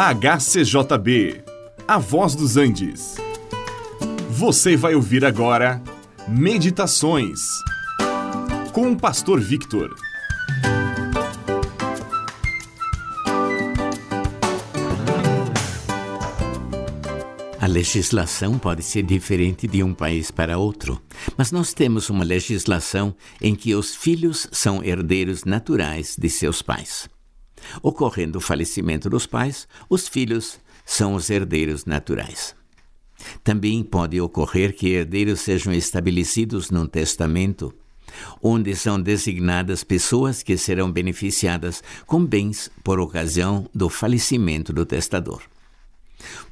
HCJB, A Voz dos Andes. Você vai ouvir agora Meditações com o Pastor Victor. A legislação pode ser diferente de um país para outro, mas nós temos uma legislação em que os filhos são herdeiros naturais de seus pais. Ocorrendo o falecimento dos pais, os filhos são os herdeiros naturais. Também pode ocorrer que herdeiros sejam estabelecidos num testamento, onde são designadas pessoas que serão beneficiadas com bens por ocasião do falecimento do testador.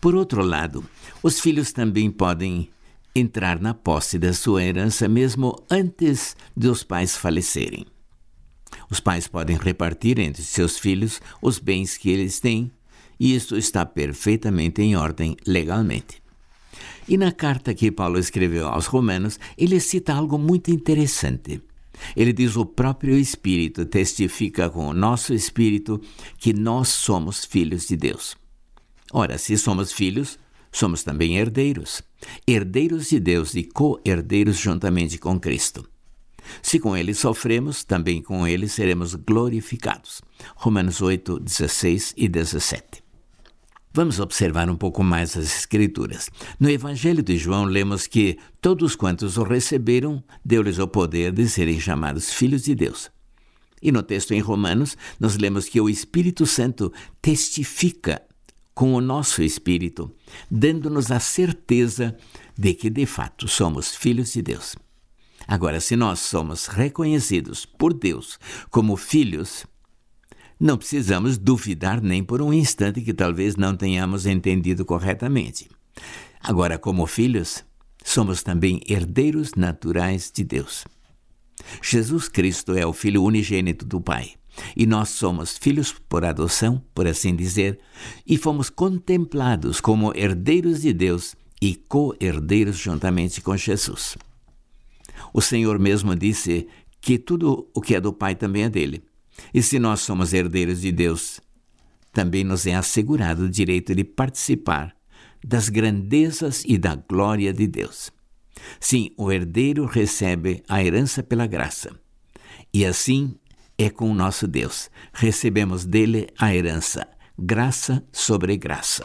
Por outro lado, os filhos também podem entrar na posse da sua herança mesmo antes dos pais falecerem. Os pais podem repartir entre seus filhos os bens que eles têm, e isso está perfeitamente em ordem legalmente. E na carta que Paulo escreveu aos Romanos, ele cita algo muito interessante. Ele diz: O próprio Espírito testifica com o nosso espírito que nós somos filhos de Deus. Ora, se somos filhos, somos também herdeiros, herdeiros de Deus e co-herdeiros juntamente com Cristo. Se com ele sofremos, também com ele seremos glorificados. Romanos 8, 16 e 17. Vamos observar um pouco mais as Escrituras. No Evangelho de João, lemos que todos quantos o receberam, deu-lhes o poder de serem chamados filhos de Deus. E no texto em Romanos, nós lemos que o Espírito Santo testifica com o nosso espírito, dando-nos a certeza de que de fato somos filhos de Deus. Agora, se nós somos reconhecidos por Deus como filhos, não precisamos duvidar nem por um instante que talvez não tenhamos entendido corretamente. Agora, como filhos, somos também herdeiros naturais de Deus. Jesus Cristo é o Filho unigênito do Pai. E nós somos filhos por adoção, por assim dizer, e fomos contemplados como herdeiros de Deus e co-herdeiros juntamente com Jesus. O Senhor mesmo disse que tudo o que é do Pai também é dele. E se nós somos herdeiros de Deus, também nos é assegurado o direito de participar das grandezas e da glória de Deus. Sim, o herdeiro recebe a herança pela graça. E assim é com o nosso Deus. Recebemos dele a herança, graça sobre graça.